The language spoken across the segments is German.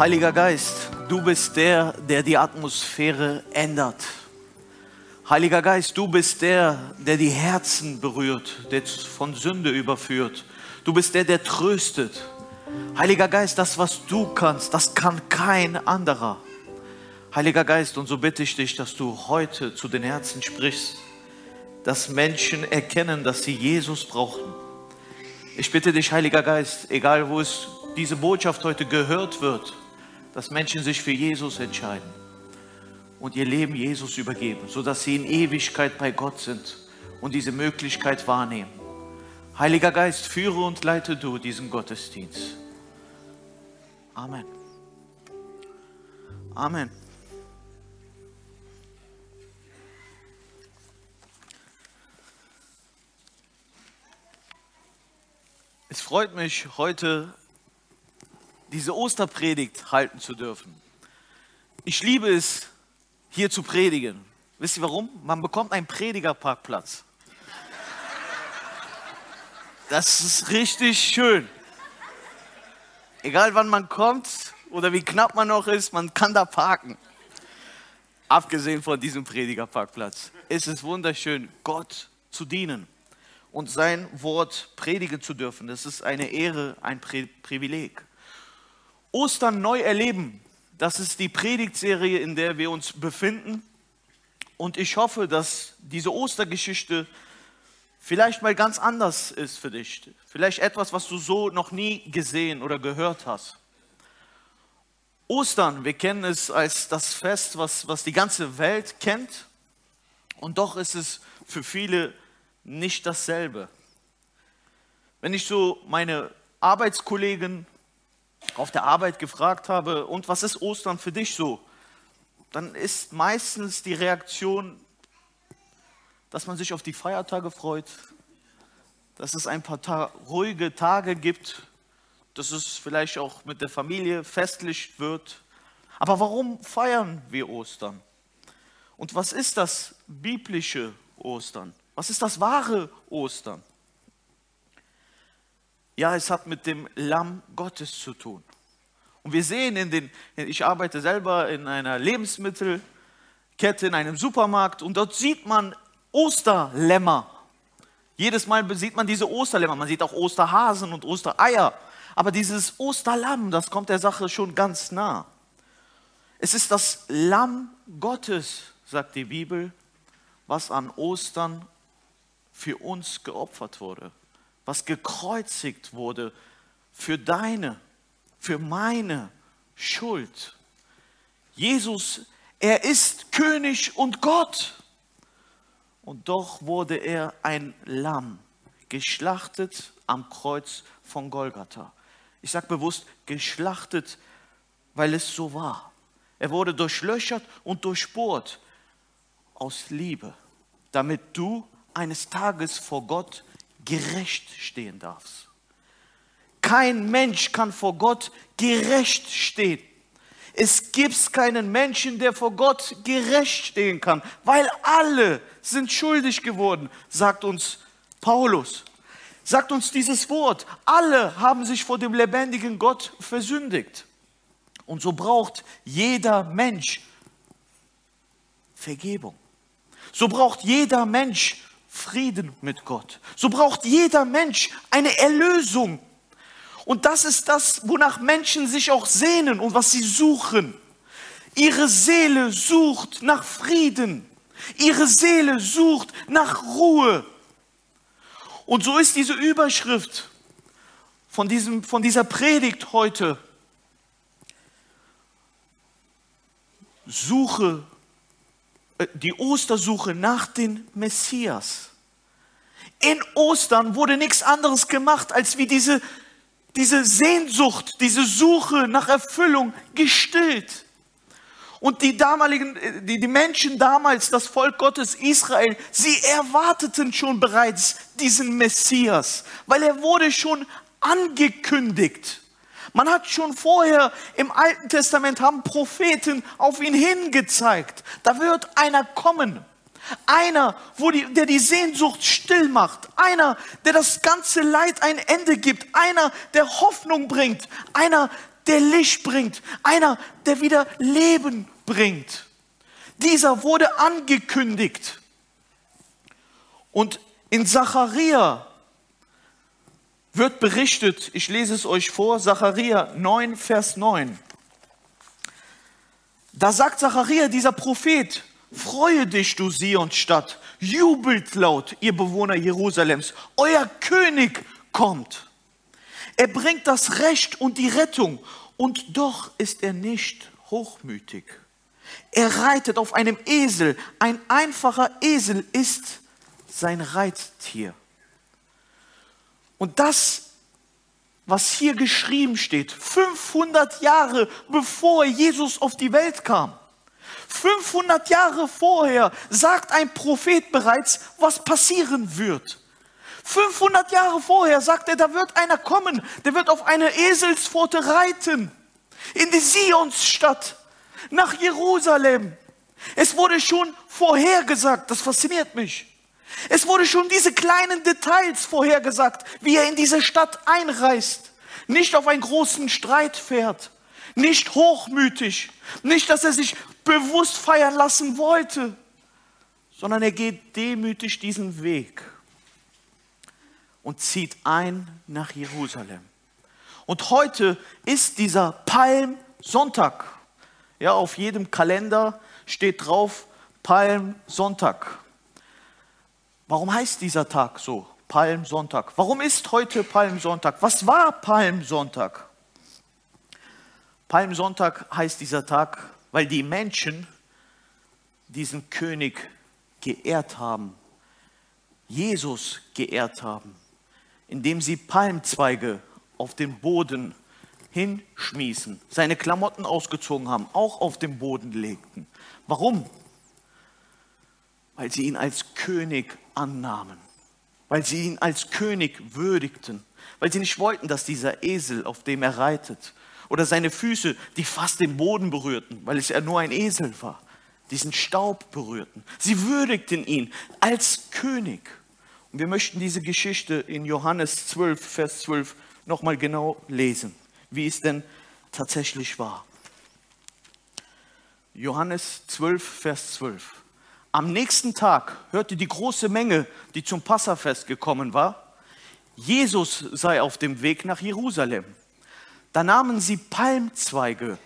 Heiliger Geist, du bist der, der die Atmosphäre ändert. Heiliger Geist, du bist der, der die Herzen berührt, der von Sünde überführt. Du bist der, der tröstet. Heiliger Geist, das, was du kannst, das kann kein anderer. Heiliger Geist, und so bitte ich dich, dass du heute zu den Herzen sprichst, dass Menschen erkennen, dass sie Jesus brauchen. Ich bitte dich, Heiliger Geist, egal wo es diese Botschaft heute gehört wird, dass Menschen sich für Jesus entscheiden und ihr Leben Jesus übergeben, sodass sie in Ewigkeit bei Gott sind und diese Möglichkeit wahrnehmen. Heiliger Geist, führe und leite du diesen Gottesdienst. Amen. Amen. Es freut mich, heute diese Osterpredigt halten zu dürfen. Ich liebe es, hier zu predigen. Wisst ihr warum? Man bekommt einen Predigerparkplatz. Das ist richtig schön. Egal wann man kommt oder wie knapp man noch ist, man kann da parken. Abgesehen von diesem Predigerparkplatz ist es wunderschön, Gott zu dienen und sein Wort predigen zu dürfen. Das ist eine Ehre, ein Privileg. Ostern neu erleben, das ist die Predigtserie, in der wir uns befinden. Und ich hoffe, dass diese Ostergeschichte vielleicht mal ganz anders ist für dich. Vielleicht etwas, was du so noch nie gesehen oder gehört hast. Ostern, wir kennen es als das Fest, was, was die ganze Welt kennt. Und doch ist es für viele nicht dasselbe. Wenn ich so meine Arbeitskollegen auf der Arbeit gefragt habe, und was ist Ostern für dich so? Dann ist meistens die Reaktion, dass man sich auf die Feiertage freut, dass es ein paar Ta ruhige Tage gibt, dass es vielleicht auch mit der Familie festlich wird. Aber warum feiern wir Ostern? Und was ist das biblische Ostern? Was ist das wahre Ostern? Ja, es hat mit dem Lamm Gottes zu tun. Und wir sehen in den, ich arbeite selber in einer Lebensmittelkette, in einem Supermarkt und dort sieht man Osterlämmer. Jedes Mal sieht man diese Osterlämmer, man sieht auch Osterhasen und Ostereier. Aber dieses Osterlamm, das kommt der Sache schon ganz nah. Es ist das Lamm Gottes, sagt die Bibel, was an Ostern für uns geopfert wurde was gekreuzigt wurde für deine, für meine Schuld. Jesus, er ist König und Gott. Und doch wurde er ein Lamm, geschlachtet am Kreuz von Golgatha. Ich sage bewusst geschlachtet, weil es so war. Er wurde durchlöchert und durchbohrt aus Liebe, damit du eines Tages vor Gott gerecht stehen darfst. Kein Mensch kann vor Gott gerecht stehen. Es gibt keinen Menschen, der vor Gott gerecht stehen kann, weil alle sind schuldig geworden, sagt uns Paulus. Sagt uns dieses Wort. Alle haben sich vor dem lebendigen Gott versündigt. Und so braucht jeder Mensch Vergebung. So braucht jeder Mensch Frieden mit Gott. So braucht jeder Mensch eine Erlösung. Und das ist das, wonach Menschen sich auch sehnen und was sie suchen. Ihre Seele sucht nach Frieden. Ihre Seele sucht nach Ruhe. Und so ist diese Überschrift von, diesem, von dieser Predigt heute. Suche die Ostersuche nach dem Messias. In Ostern wurde nichts anderes gemacht, als wie diese, diese Sehnsucht, diese Suche nach Erfüllung gestillt. Und die damaligen, äh, die, die Menschen damals, das Volk Gottes Israel, sie erwarteten schon bereits diesen Messias, weil er wurde schon angekündigt. Man hat schon vorher im Alten Testament haben Propheten auf ihn hingezeigt. Da wird einer kommen. Einer, die, der die Sehnsucht still macht. Einer, der das ganze Leid ein Ende gibt. Einer, der Hoffnung bringt. Einer, der Licht bringt, einer, der wieder Leben bringt. Dieser wurde angekündigt. Und in Zacharia wird berichtet, ich lese es euch vor, Zacharia 9, Vers 9. Da sagt Zacharia, dieser Prophet, freue dich, du Sionstadt, jubelt laut, ihr Bewohner Jerusalems, euer König kommt. Er bringt das Recht und die Rettung und doch ist er nicht hochmütig. Er reitet auf einem Esel, ein einfacher Esel ist sein Reittier. Und das, was hier geschrieben steht, 500 Jahre bevor Jesus auf die Welt kam, 500 Jahre vorher sagt ein Prophet bereits, was passieren wird. 500 Jahre vorher sagt er, da wird einer kommen, der wird auf einer Eselspfote reiten, in die Sionsstadt, nach Jerusalem. Es wurde schon vorhergesagt, das fasziniert mich. Es wurde schon diese kleinen Details vorhergesagt, wie er in diese Stadt einreist. Nicht auf einen großen Streit fährt, nicht hochmütig, nicht, dass er sich bewusst feiern lassen wollte, sondern er geht demütig diesen Weg und zieht ein nach Jerusalem. Und heute ist dieser Palmsonntag. Ja, auf jedem Kalender steht drauf Palmsonntag. Warum heißt dieser Tag so? Palmsonntag. Warum ist heute Palmsonntag? Was war Palmsonntag? Palmsonntag heißt dieser Tag, weil die Menschen diesen König geehrt haben, Jesus geehrt haben, indem sie Palmzweige auf den Boden hinschmießen, seine Klamotten ausgezogen haben, auch auf den Boden legten. Warum? Weil sie ihn als König annahmen, weil sie ihn als König würdigten, weil sie nicht wollten, dass dieser Esel, auf dem er reitet, oder seine Füße, die fast den Boden berührten, weil es ja nur ein Esel war, diesen Staub berührten. Sie würdigten ihn als König. Und wir möchten diese Geschichte in Johannes 12, Vers 12 nochmal genau lesen, wie es denn tatsächlich war. Johannes 12, Vers 12. Am nächsten Tag hörte die große Menge, die zum Passafest gekommen war, Jesus sei auf dem Weg nach Jerusalem. Da nahmen sie Palmzweige,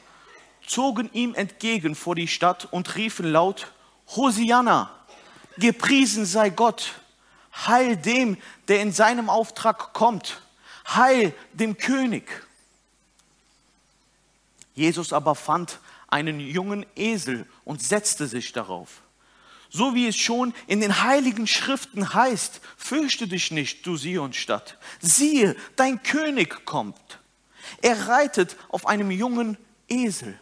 zogen ihm entgegen vor die Stadt und riefen laut, Hosianna, gepriesen sei Gott, heil dem, der in seinem Auftrag kommt, heil dem König. Jesus aber fand einen jungen Esel und setzte sich darauf so wie es schon in den heiligen Schriften heißt, fürchte dich nicht, du Sionstadt. Siehe, dein König kommt. Er reitet auf einem jungen Esel.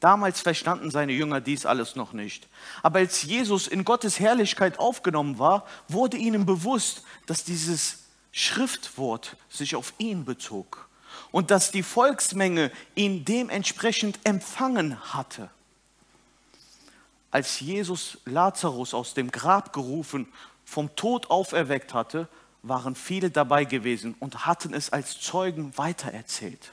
Damals verstanden seine Jünger dies alles noch nicht. Aber als Jesus in Gottes Herrlichkeit aufgenommen war, wurde ihnen bewusst, dass dieses Schriftwort sich auf ihn bezog und dass die Volksmenge ihn dementsprechend empfangen hatte als Jesus Lazarus aus dem Grab gerufen, vom Tod auferweckt hatte, waren viele dabei gewesen und hatten es als Zeugen weitererzählt.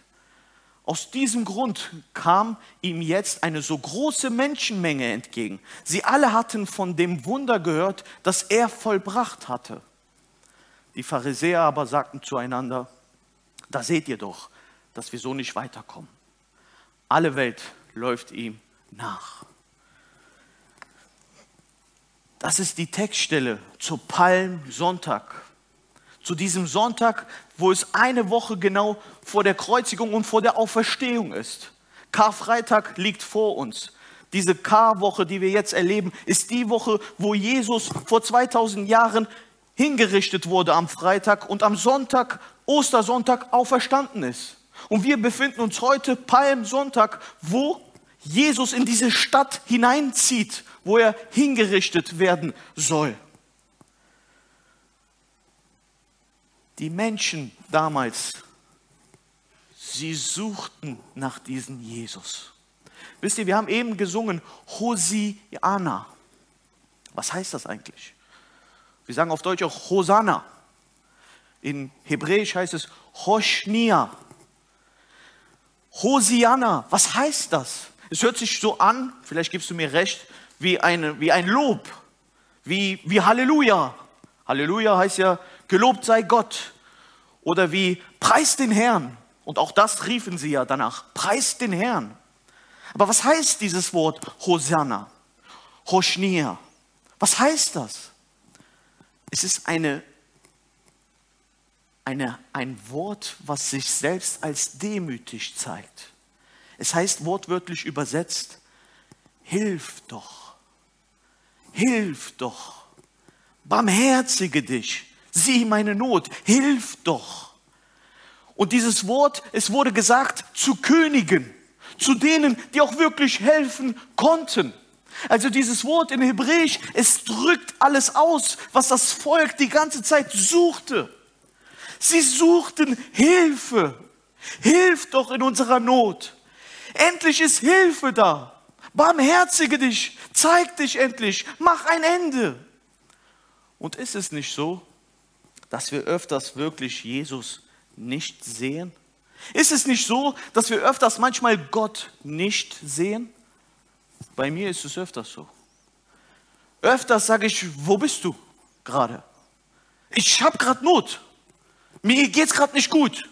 Aus diesem Grund kam ihm jetzt eine so große Menschenmenge entgegen. Sie alle hatten von dem Wunder gehört, das er vollbracht hatte. Die Pharisäer aber sagten zueinander, da seht ihr doch, dass wir so nicht weiterkommen. Alle Welt läuft ihm nach. Das ist die Textstelle zu Palmsonntag. Zu diesem Sonntag, wo es eine Woche genau vor der Kreuzigung und vor der Auferstehung ist. Karfreitag liegt vor uns. Diese Karwoche, die wir jetzt erleben, ist die Woche, wo Jesus vor 2000 Jahren hingerichtet wurde am Freitag und am Sonntag, Ostersonntag, auferstanden ist. Und wir befinden uns heute Palmsonntag, wo Jesus in diese Stadt hineinzieht wo er hingerichtet werden soll. Die Menschen damals, sie suchten nach diesem Jesus. Wisst ihr, wir haben eben gesungen Hosiana. Was heißt das eigentlich? Wir sagen auf Deutsch auch Hosanna. In Hebräisch heißt es Hoshnia. Hosianna, was heißt das? Es hört sich so an, vielleicht gibst du mir recht, wie, eine, wie ein Lob, wie, wie Halleluja. Halleluja heißt ja, gelobt sei Gott. Oder wie preis den Herrn. Und auch das riefen sie ja danach, preis den Herrn. Aber was heißt dieses Wort Hosanna? Hoshnia. Was heißt das? Es ist eine, eine, ein Wort, was sich selbst als demütig zeigt. Es heißt wortwörtlich übersetzt, hilf doch, hilf doch, barmherzige dich, sieh meine Not, hilf doch. Und dieses Wort, es wurde gesagt zu Königen, zu denen, die auch wirklich helfen konnten. Also dieses Wort in Hebräisch, es drückt alles aus, was das Volk die ganze Zeit suchte. Sie suchten Hilfe. Hilf doch in unserer Not. Endlich ist Hilfe da. Barmherzige dich, zeig dich endlich, mach ein Ende. Und ist es nicht so, dass wir öfters wirklich Jesus nicht sehen? Ist es nicht so, dass wir öfters manchmal Gott nicht sehen? Bei mir ist es öfters so. Öfters sage ich, wo bist du gerade? Ich habe gerade Not. Mir geht es gerade nicht gut.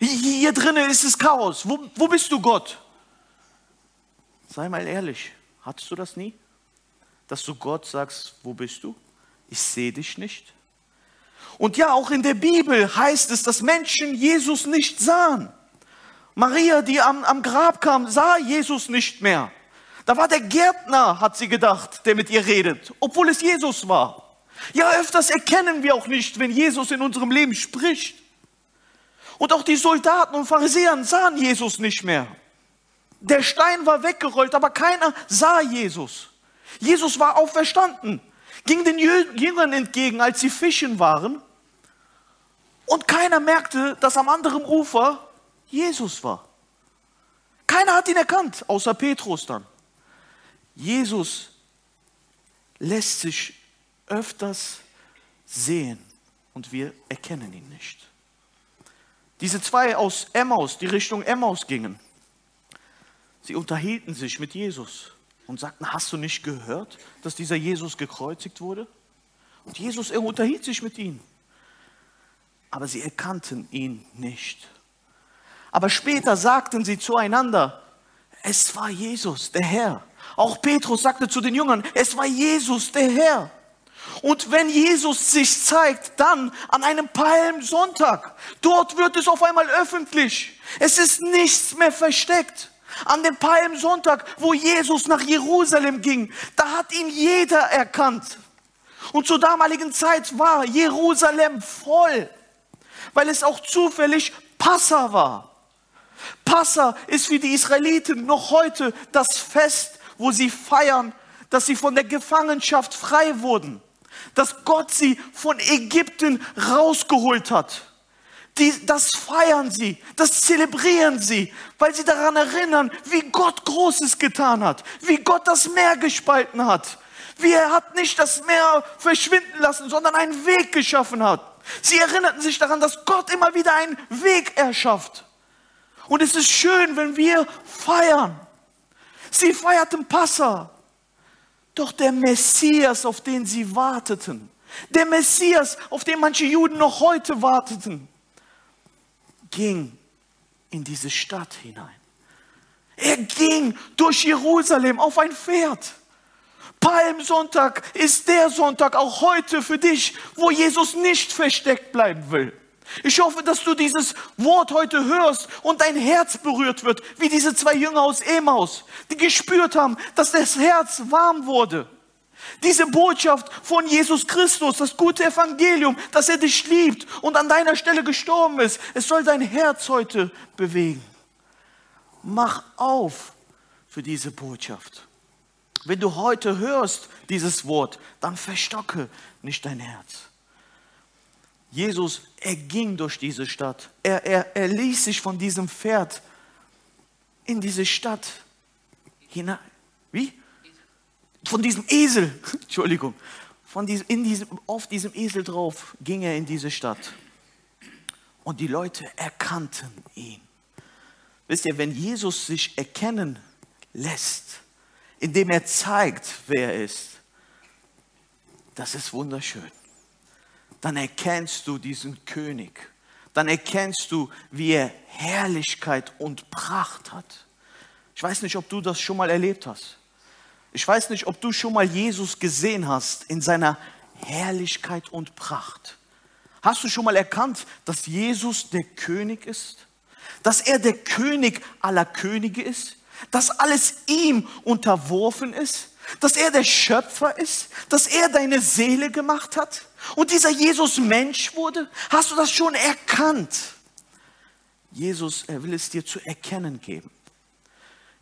Hier drinnen ist es Chaos. Wo, wo bist du, Gott? Sei mal ehrlich, hattest du das nie? Dass du Gott sagst, wo bist du? Ich sehe dich nicht. Und ja, auch in der Bibel heißt es, dass Menschen Jesus nicht sahen. Maria, die am, am Grab kam, sah Jesus nicht mehr. Da war der Gärtner, hat sie gedacht, der mit ihr redet, obwohl es Jesus war. Ja, öfters erkennen wir auch nicht, wenn Jesus in unserem Leben spricht. Und auch die Soldaten und Pharisäer sahen Jesus nicht mehr. Der Stein war weggerollt, aber keiner sah Jesus. Jesus war auferstanden, ging den Jüngern entgegen, als sie fischen waren. Und keiner merkte, dass am anderen Ufer Jesus war. Keiner hat ihn erkannt, außer Petrus dann. Jesus lässt sich öfters sehen und wir erkennen ihn nicht. Diese zwei aus Emmaus, die Richtung Emmaus gingen, sie unterhielten sich mit Jesus und sagten, hast du nicht gehört, dass dieser Jesus gekreuzigt wurde? Und Jesus, er unterhielt sich mit ihnen. Aber sie erkannten ihn nicht. Aber später sagten sie zueinander, es war Jesus, der Herr. Auch Petrus sagte zu den Jüngern, es war Jesus, der Herr. Und wenn Jesus sich zeigt, dann an einem Palmsonntag, dort wird es auf einmal öffentlich. Es ist nichts mehr versteckt. An dem Palmsonntag, wo Jesus nach Jerusalem ging, da hat ihn jeder erkannt. Und zur damaligen Zeit war Jerusalem voll, weil es auch zufällig Passa war. Passa ist für die Israeliten noch heute das Fest, wo sie feiern, dass sie von der Gefangenschaft frei wurden, dass Gott sie von Ägypten rausgeholt hat. Die, das feiern sie, das zelebrieren sie, weil sie daran erinnern, wie Gott Großes getan hat, wie Gott das Meer gespalten hat, wie er hat nicht das Meer verschwinden lassen, sondern einen Weg geschaffen hat. Sie erinnerten sich daran, dass Gott immer wieder einen Weg erschafft. Und es ist schön, wenn wir feiern. Sie feierten Passa. Doch der Messias, auf den sie warteten, der Messias, auf den manche Juden noch heute warteten, ging in diese Stadt hinein. Er ging durch Jerusalem auf ein Pferd. Palmsonntag ist der Sonntag auch heute für dich, wo Jesus nicht versteckt bleiben will. Ich hoffe, dass du dieses Wort heute hörst und dein Herz berührt wird, wie diese zwei Jünger aus Emaus, die gespürt haben, dass das Herz warm wurde. Diese Botschaft von Jesus Christus, das gute Evangelium, dass er dich liebt und an deiner Stelle gestorben ist, es soll dein Herz heute bewegen. Mach auf für diese Botschaft. Wenn du heute hörst dieses Wort, dann verstocke nicht dein Herz. Jesus, er ging durch diese Stadt. Er, er, er ließ sich von diesem Pferd in diese Stadt hinein. Wie? Von diesem Esel, Entschuldigung, von diesem, in diesem, auf diesem Esel drauf ging er in diese Stadt. Und die Leute erkannten ihn. Wisst ihr, wenn Jesus sich erkennen lässt, indem er zeigt, wer er ist, das ist wunderschön. Dann erkennst du diesen König. Dann erkennst du, wie er Herrlichkeit und Pracht hat. Ich weiß nicht, ob du das schon mal erlebt hast. Ich weiß nicht, ob du schon mal Jesus gesehen hast in seiner Herrlichkeit und Pracht. Hast du schon mal erkannt, dass Jesus der König ist? Dass er der König aller Könige ist? Dass alles ihm unterworfen ist? Dass er der Schöpfer ist? Dass er deine Seele gemacht hat? Und dieser Jesus Mensch wurde? Hast du das schon erkannt? Jesus, er will es dir zu erkennen geben.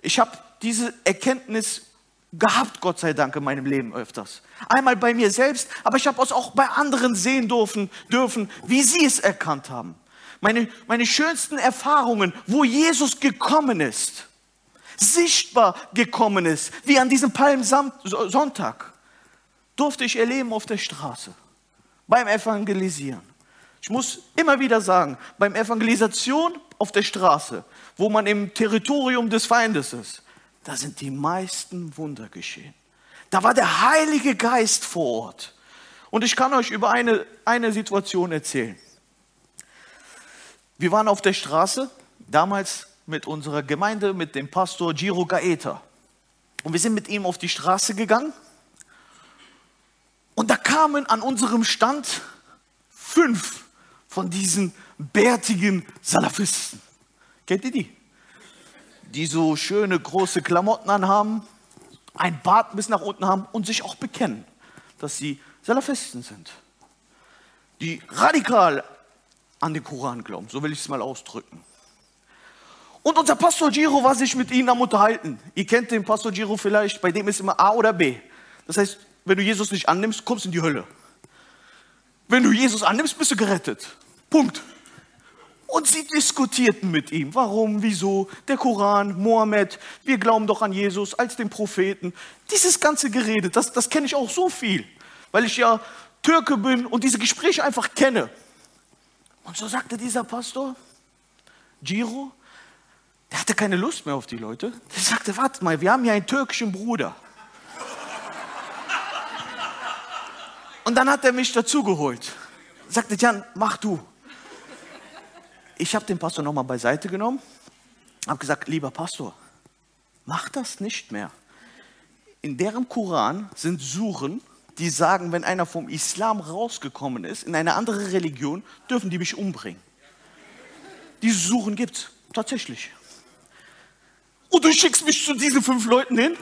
Ich habe diese Erkenntnis gehabt, Gott sei Dank, in meinem Leben öfters. Einmal bei mir selbst, aber ich habe es auch bei anderen sehen dürfen, dürfen, wie sie es erkannt haben. Meine, meine schönsten Erfahrungen, wo Jesus gekommen ist, sichtbar gekommen ist, wie an diesem Palmsonntag, durfte ich erleben auf der Straße, beim Evangelisieren. Ich muss immer wieder sagen, beim Evangelisation auf der Straße, wo man im Territorium des Feindes ist, da sind die meisten Wunder geschehen. Da war der Heilige Geist vor Ort. Und ich kann euch über eine, eine Situation erzählen. Wir waren auf der Straße, damals mit unserer Gemeinde, mit dem Pastor Giro Gaeta. Und wir sind mit ihm auf die Straße gegangen. Und da kamen an unserem Stand fünf von diesen bärtigen Salafisten. Kennt ihr die? Die so schöne große Klamotten anhaben, ein Bart bis nach unten haben und sich auch bekennen, dass sie Salafisten sind. Die radikal an den Koran glauben, so will ich es mal ausdrücken. Und unser Pastor Giro war sich mit ihnen am Unterhalten. Ihr kennt den Pastor Giro vielleicht, bei dem ist immer A oder B. Das heißt, wenn du Jesus nicht annimmst, kommst du in die Hölle. Wenn du Jesus annimmst, bist du gerettet. Punkt. Und sie diskutierten mit ihm. Warum, wieso, der Koran, Mohammed, wir glauben doch an Jesus als den Propheten. Dieses ganze Gerede, das, das kenne ich auch so viel, weil ich ja Türke bin und diese Gespräche einfach kenne. Und so sagte dieser Pastor, Giro, der hatte keine Lust mehr auf die Leute. Der sagte, warte mal, wir haben ja einen türkischen Bruder. Und dann hat er mich dazugeholt. Sagte, Jan, mach du ich habe den Pastor nochmal beiseite genommen, habe gesagt, lieber Pastor, mach das nicht mehr. In deren Koran sind Suchen, die sagen, wenn einer vom Islam rausgekommen ist, in eine andere Religion, dürfen die mich umbringen. Diese Suchen gibt es tatsächlich. Und du schickst mich zu diesen fünf Leuten hin?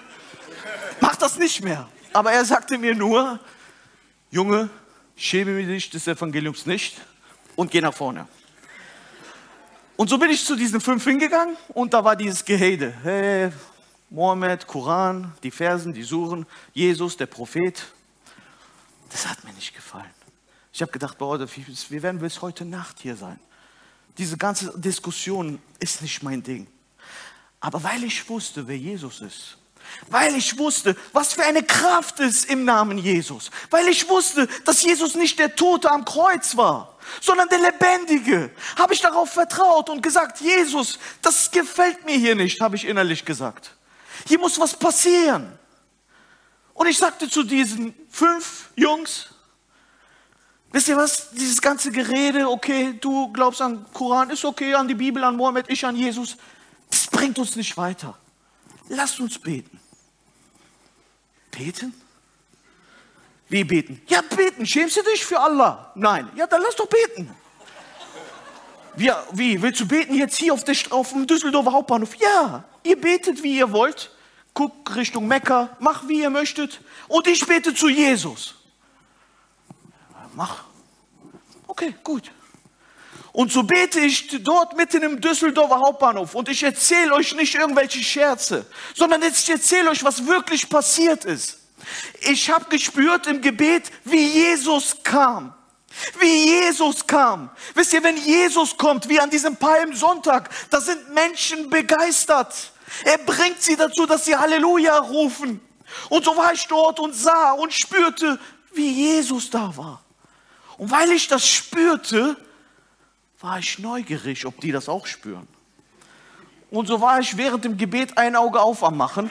Mach das nicht mehr. Aber er sagte mir nur, Junge, schäme dich des Evangeliums nicht und geh nach vorne. Und so bin ich zu diesen fünf hingegangen und da war dieses Gehede. Hey, Mohammed, Koran, die Versen, die Suchen, Jesus, der Prophet. Das hat mir nicht gefallen. Ich habe gedacht, boah, wir werden bis heute Nacht hier sein. Diese ganze Diskussion ist nicht mein Ding. Aber weil ich wusste, wer Jesus ist, weil ich wusste, was für eine Kraft ist im Namen Jesus, weil ich wusste, dass Jesus nicht der Tote am Kreuz war, sondern der Lebendige, habe ich darauf vertraut und gesagt, Jesus, das gefällt mir hier nicht, habe ich innerlich gesagt. Hier muss was passieren. Und ich sagte zu diesen fünf Jungs, wisst ihr was, dieses ganze Gerede, okay, du glaubst an Koran, ist okay, an die Bibel, an Mohammed, ich an Jesus, das bringt uns nicht weiter. Lasst uns beten. Beten? Wie beten? Ja, beten. Schämst du dich für Allah? Nein. Ja, dann lass doch beten. Wie, wie? Willst du beten jetzt hier auf, der, auf dem Düsseldorfer Hauptbahnhof? Ja. Ihr betet, wie ihr wollt. Guckt Richtung Mekka. Mach, wie ihr möchtet. Und ich bete zu Jesus. Mach. Okay, gut. Und so bete ich dort mitten im Düsseldorfer Hauptbahnhof und ich erzähle euch nicht irgendwelche Scherze, sondern ich erzähle euch, was wirklich passiert ist. Ich habe gespürt im Gebet, wie Jesus kam. Wie Jesus kam. Wisst ihr, wenn Jesus kommt, wie an diesem Palmsonntag, da sind Menschen begeistert. Er bringt sie dazu, dass sie Halleluja rufen. Und so war ich dort und sah und spürte, wie Jesus da war. Und weil ich das spürte, war ich neugierig, ob die das auch spüren. Und so war ich während dem Gebet ein Auge auf am Machen,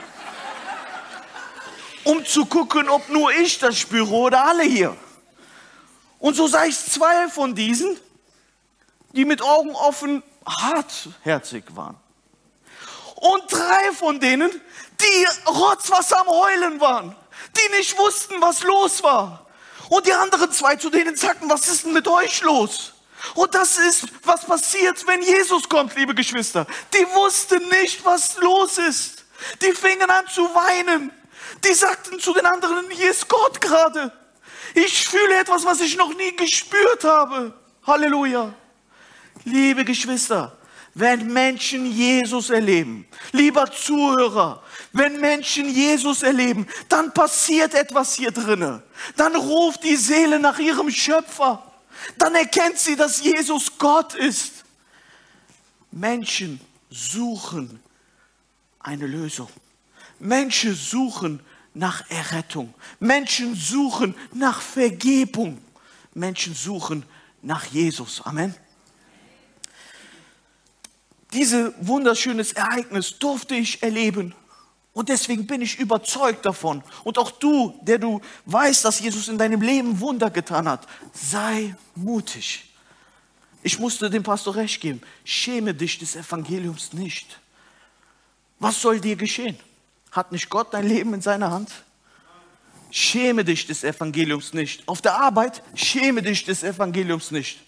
um zu gucken, ob nur ich das spüre oder alle hier. Und so sah ich zwei von diesen, die mit Augen offen hartherzig waren. Und drei von denen, die rotzwasser am Heulen waren, die nicht wussten, was los war. Und die anderen zwei zu denen sagten, was ist denn mit euch los? Und das ist, was passiert, wenn Jesus kommt, liebe Geschwister. Die wussten nicht, was los ist. Die fingen an zu weinen. Die sagten zu den anderen, hier ist Gott gerade. Ich fühle etwas, was ich noch nie gespürt habe. Halleluja. Liebe Geschwister, wenn Menschen Jesus erleben, lieber Zuhörer, wenn Menschen Jesus erleben, dann passiert etwas hier drinnen. Dann ruft die Seele nach ihrem Schöpfer. Dann erkennt sie, dass Jesus Gott ist. Menschen suchen eine Lösung. Menschen suchen nach Errettung. Menschen suchen nach Vergebung. Menschen suchen nach Jesus. Amen. Dieses wunderschönes Ereignis durfte ich erleben. Und deswegen bin ich überzeugt davon. Und auch du, der du weißt, dass Jesus in deinem Leben Wunder getan hat, sei mutig. Ich musste dem Pastor recht geben. Schäme dich des Evangeliums nicht. Was soll dir geschehen? Hat nicht Gott dein Leben in seiner Hand? Schäme dich des Evangeliums nicht. Auf der Arbeit, schäme dich des Evangeliums nicht.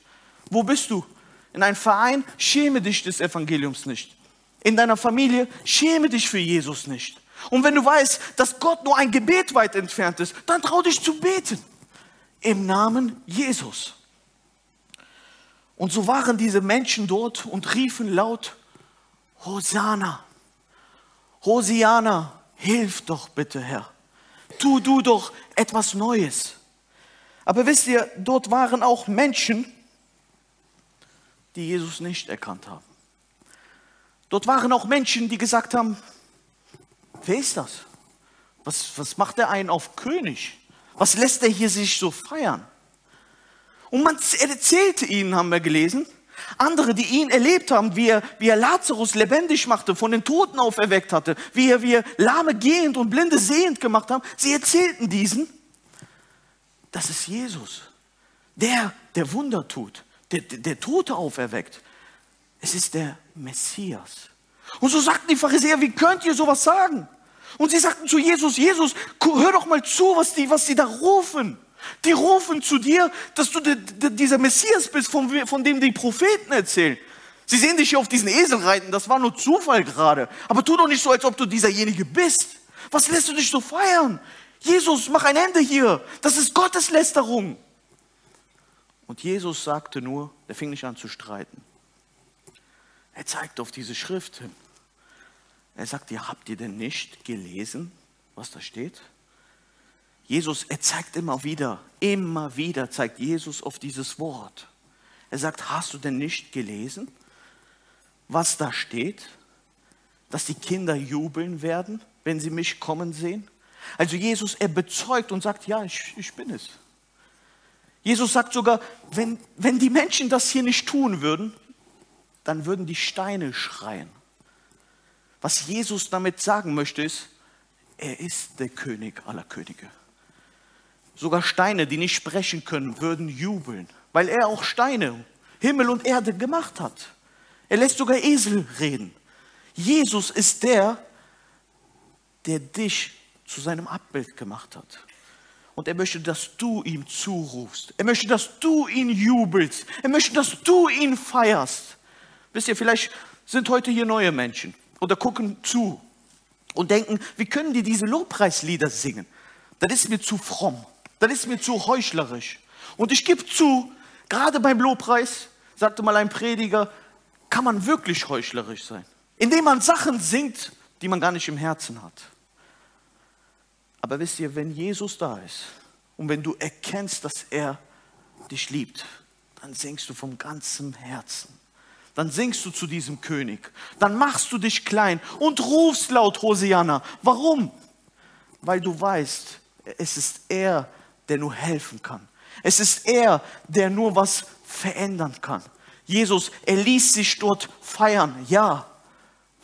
Wo bist du? In einem Verein, schäme dich des Evangeliums nicht. In deiner Familie, schäme dich für Jesus nicht. Und wenn du weißt, dass Gott nur ein Gebet weit entfernt ist, dann trau dich zu beten. Im Namen Jesus. Und so waren diese Menschen dort und riefen laut, Hosanna, Hosiana, hilf doch bitte, Herr. Tu du doch etwas Neues. Aber wisst ihr, dort waren auch Menschen, die Jesus nicht erkannt haben. Dort waren auch Menschen, die gesagt haben, wer ist das? Was, was macht der einen auf König? Was lässt er hier sich so feiern? Und man erzählte ihnen, haben wir gelesen, andere, die ihn erlebt haben, wie er, wie er Lazarus lebendig machte, von den Toten auferweckt hatte, wie er, wie er Lahme gehend und Blinde sehend gemacht haben, sie erzählten diesen, das ist Jesus, der, der Wunder tut, der, der Tote auferweckt. Es ist der Messias. Und so sagten die Pharisäer, wie könnt ihr sowas sagen? Und sie sagten zu Jesus, Jesus, hör doch mal zu, was die, was die da rufen. Die rufen zu dir, dass du de, de, dieser Messias bist, von, von dem die Propheten erzählen. Sie sehen dich hier auf diesen Esel reiten, das war nur Zufall gerade. Aber tu doch nicht so, als ob du dieserjenige bist. Was lässt du dich so feiern? Jesus, mach ein Ende hier. Das ist Gotteslästerung. Und Jesus sagte nur, er fing nicht an zu streiten. Er zeigte auf diese Schrift hin. Er sagt, ihr habt ihr denn nicht gelesen, was da steht? Jesus, er zeigt immer wieder, immer wieder zeigt Jesus auf dieses Wort. Er sagt, hast du denn nicht gelesen, was da steht? Dass die Kinder jubeln werden, wenn sie mich kommen sehen? Also Jesus, er bezeugt und sagt, ja, ich, ich bin es. Jesus sagt sogar, wenn, wenn die Menschen das hier nicht tun würden, dann würden die Steine schreien. Was Jesus damit sagen möchte, ist, er ist der König aller Könige. Sogar Steine, die nicht sprechen können, würden jubeln, weil er auch Steine, Himmel und Erde gemacht hat. Er lässt sogar Esel reden. Jesus ist der, der dich zu seinem Abbild gemacht hat. Und er möchte, dass du ihm zurufst. Er möchte, dass du ihn jubelst. Er möchte, dass du ihn feierst. Wisst ihr, vielleicht sind heute hier neue Menschen oder gucken zu und denken, wie können die diese Lobpreislieder singen? Das ist mir zu fromm das ist mir zu heuchlerisch. Und ich gebe zu, gerade beim Lobpreis, sagte mal ein Prediger, kann man wirklich heuchlerisch sein. Indem man Sachen singt, die man gar nicht im Herzen hat. Aber wisst ihr, wenn Jesus da ist und wenn du erkennst, dass er dich liebt, dann singst du vom ganzen Herzen. Dann singst du zu diesem König. Dann machst du dich klein und rufst laut Hosianna. Warum? Weil du weißt, es ist er, der nur helfen kann. Es ist er, der nur was verändern kann. Jesus, er ließ sich dort feiern, ja,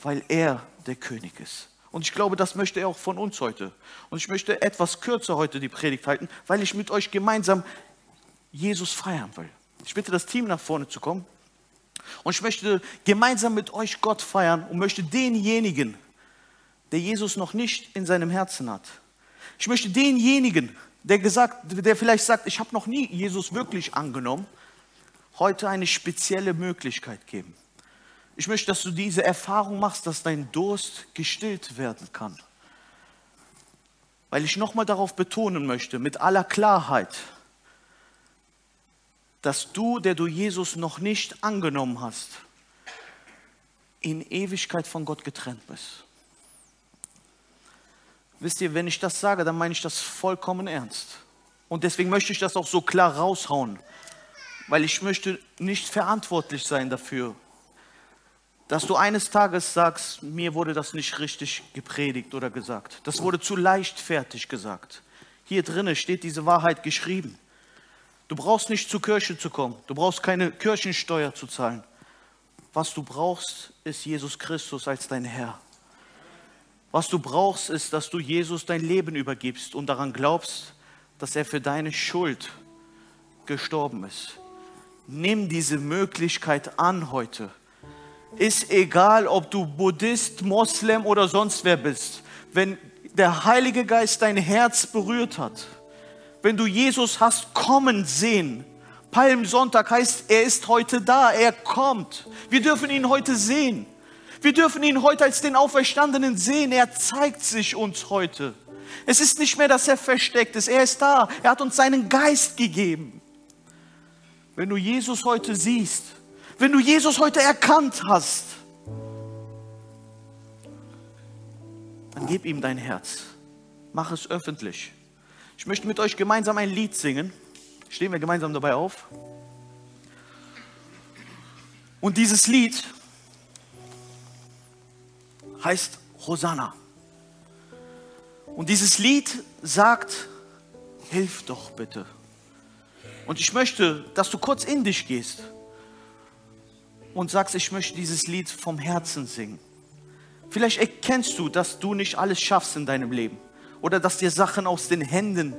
weil er der König ist. Und ich glaube, das möchte er auch von uns heute. Und ich möchte etwas kürzer heute die Predigt halten, weil ich mit euch gemeinsam Jesus feiern will. Ich bitte das Team nach vorne zu kommen. Und ich möchte gemeinsam mit euch Gott feiern und möchte denjenigen, der Jesus noch nicht in seinem Herzen hat. Ich möchte denjenigen, der, gesagt, der vielleicht sagt, ich habe noch nie Jesus wirklich angenommen, heute eine spezielle Möglichkeit geben. Ich möchte, dass du diese Erfahrung machst, dass dein Durst gestillt werden kann. Weil ich nochmal darauf betonen möchte, mit aller Klarheit, dass du, der du Jesus noch nicht angenommen hast, in Ewigkeit von Gott getrennt bist. Wisst ihr, wenn ich das sage, dann meine ich das vollkommen ernst. Und deswegen möchte ich das auch so klar raushauen, weil ich möchte nicht verantwortlich sein dafür, dass du eines Tages sagst, mir wurde das nicht richtig gepredigt oder gesagt. Das wurde zu leichtfertig gesagt. Hier drinnen steht diese Wahrheit geschrieben. Du brauchst nicht zur Kirche zu kommen. Du brauchst keine Kirchensteuer zu zahlen. Was du brauchst, ist Jesus Christus als dein Herr. Was du brauchst, ist, dass du Jesus dein Leben übergibst und daran glaubst, dass er für deine Schuld gestorben ist. Nimm diese Möglichkeit an heute. Ist egal, ob du Buddhist, Moslem oder sonst wer bist. Wenn der Heilige Geist dein Herz berührt hat, wenn du Jesus hast kommen sehen, Palmsonntag heißt, er ist heute da, er kommt. Wir dürfen ihn heute sehen. Wir dürfen ihn heute als den Auferstandenen sehen. Er zeigt sich uns heute. Es ist nicht mehr, dass er versteckt ist. Er ist da. Er hat uns seinen Geist gegeben. Wenn du Jesus heute siehst, wenn du Jesus heute erkannt hast, dann gib ihm dein Herz. Mach es öffentlich. Ich möchte mit euch gemeinsam ein Lied singen. Stehen wir gemeinsam dabei auf. Und dieses Lied heißt Hosanna. Und dieses Lied sagt, hilf doch bitte. Und ich möchte, dass du kurz in dich gehst und sagst, ich möchte dieses Lied vom Herzen singen. Vielleicht erkennst du, dass du nicht alles schaffst in deinem Leben oder dass dir Sachen aus den Händen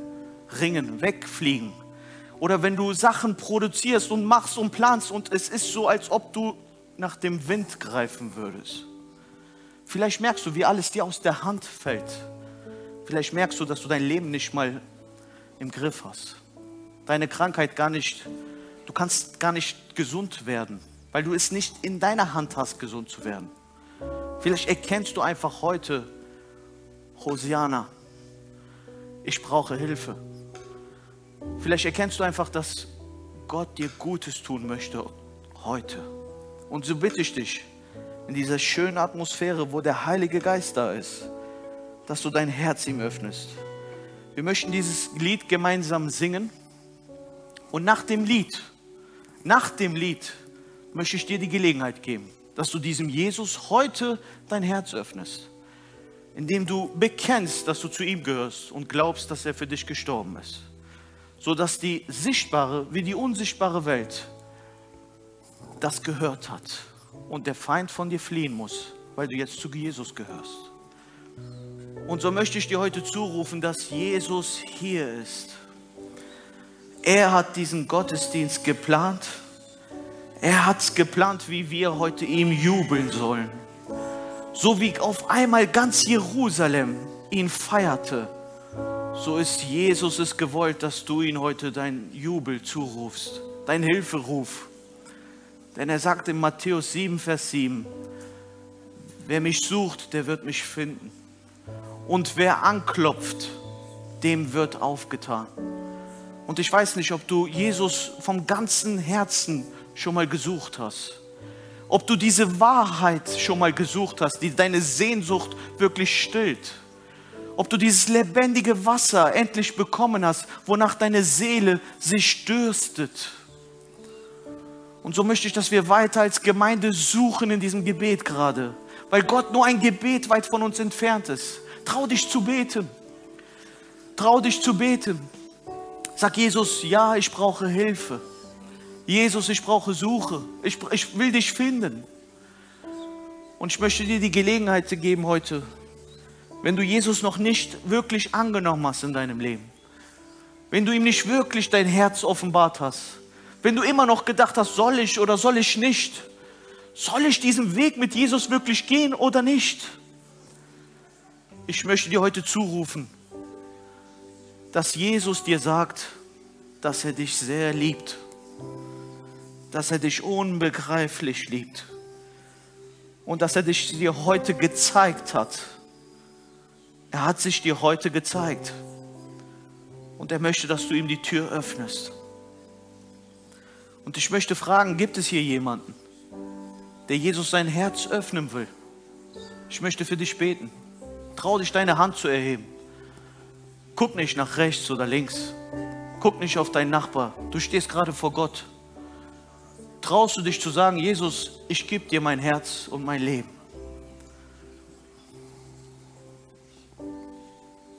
ringen, wegfliegen. Oder wenn du Sachen produzierst und machst und planst und es ist so, als ob du nach dem Wind greifen würdest. Vielleicht merkst du, wie alles dir aus der Hand fällt. Vielleicht merkst du, dass du dein Leben nicht mal im Griff hast. Deine Krankheit gar nicht, du kannst gar nicht gesund werden, weil du es nicht in deiner Hand hast, gesund zu werden. Vielleicht erkennst du einfach heute, Hosiana, ich brauche Hilfe. Vielleicht erkennst du einfach, dass Gott dir Gutes tun möchte heute. Und so bitte ich dich, in dieser schönen Atmosphäre, wo der Heilige Geist da ist, dass du dein Herz ihm öffnest. Wir möchten dieses Lied gemeinsam singen. Und nach dem Lied, nach dem Lied möchte ich dir die Gelegenheit geben, dass du diesem Jesus heute dein Herz öffnest, indem du bekennst, dass du zu ihm gehörst und glaubst, dass er für dich gestorben ist, sodass die sichtbare wie die unsichtbare Welt das gehört hat und der Feind von dir fliehen muss, weil du jetzt zu Jesus gehörst. Und so möchte ich dir heute zurufen, dass Jesus hier ist. Er hat diesen Gottesdienst geplant. Er hat es geplant, wie wir heute ihm jubeln sollen. So wie auf einmal ganz Jerusalem ihn feierte, so ist Jesus es gewollt, dass du ihn heute dein Jubel zurufst, dein Hilferuf. Denn er sagt in Matthäus 7, Vers 7, wer mich sucht, der wird mich finden. Und wer anklopft, dem wird aufgetan. Und ich weiß nicht, ob du Jesus vom ganzen Herzen schon mal gesucht hast. Ob du diese Wahrheit schon mal gesucht hast, die deine Sehnsucht wirklich stillt. Ob du dieses lebendige Wasser endlich bekommen hast, wonach deine Seele sich dürstet. Und so möchte ich, dass wir weiter als Gemeinde suchen in diesem Gebet gerade, weil Gott nur ein Gebet weit von uns entfernt ist. Trau dich zu beten. Trau dich zu beten. Sag Jesus, ja, ich brauche Hilfe. Jesus, ich brauche Suche. Ich, ich will dich finden. Und ich möchte dir die Gelegenheit geben heute, wenn du Jesus noch nicht wirklich angenommen hast in deinem Leben, wenn du ihm nicht wirklich dein Herz offenbart hast, wenn du immer noch gedacht hast, soll ich oder soll ich nicht, soll ich diesen Weg mit Jesus wirklich gehen oder nicht? Ich möchte dir heute zurufen, dass Jesus dir sagt, dass er dich sehr liebt, dass er dich unbegreiflich liebt und dass er dich dir heute gezeigt hat. Er hat sich dir heute gezeigt und er möchte, dass du ihm die Tür öffnest. Und ich möchte fragen, gibt es hier jemanden, der Jesus sein Herz öffnen will? Ich möchte für dich beten. Trau dich, deine Hand zu erheben. Guck nicht nach rechts oder links. Guck nicht auf deinen Nachbar. Du stehst gerade vor Gott. Traust du dich zu sagen, Jesus, ich gebe dir mein Herz und mein Leben.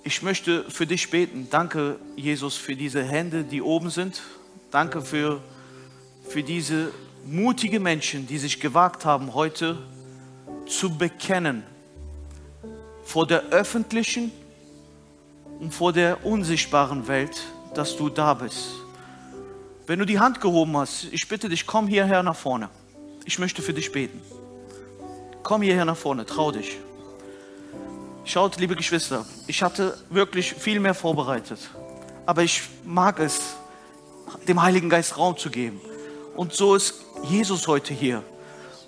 Ich möchte für dich beten. Danke, Jesus, für diese Hände, die oben sind. Danke für, für diese mutige Menschen, die sich gewagt haben, heute zu bekennen vor der öffentlichen und vor der unsichtbaren Welt, dass du da bist. Wenn du die Hand gehoben hast, ich bitte dich, komm hierher nach vorne. Ich möchte für dich beten. Komm hierher nach vorne, trau dich. Schaut, liebe Geschwister, ich hatte wirklich viel mehr vorbereitet. Aber ich mag es, dem Heiligen Geist Raum zu geben. Und so ist Jesus heute hier.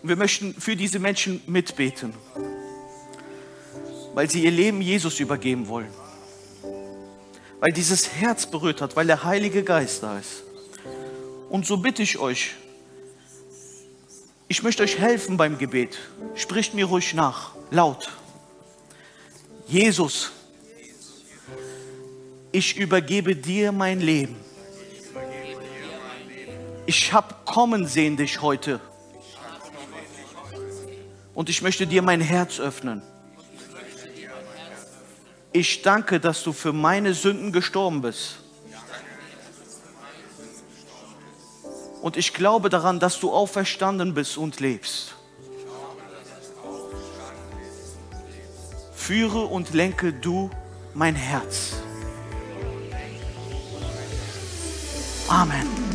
Und wir möchten für diese Menschen mitbeten, weil sie ihr Leben Jesus übergeben wollen weil dieses Herz berührt hat, weil der Heilige Geist da ist. Und so bitte ich euch, ich möchte euch helfen beim Gebet. Spricht mir ruhig nach, laut. Jesus, ich übergebe dir mein Leben. Ich habe kommen sehen dich heute. Und ich möchte dir mein Herz öffnen. Ich danke, dass du für meine Sünden gestorben bist. Und ich glaube daran, dass du auferstanden bist und lebst. Führe und lenke du mein Herz. Amen.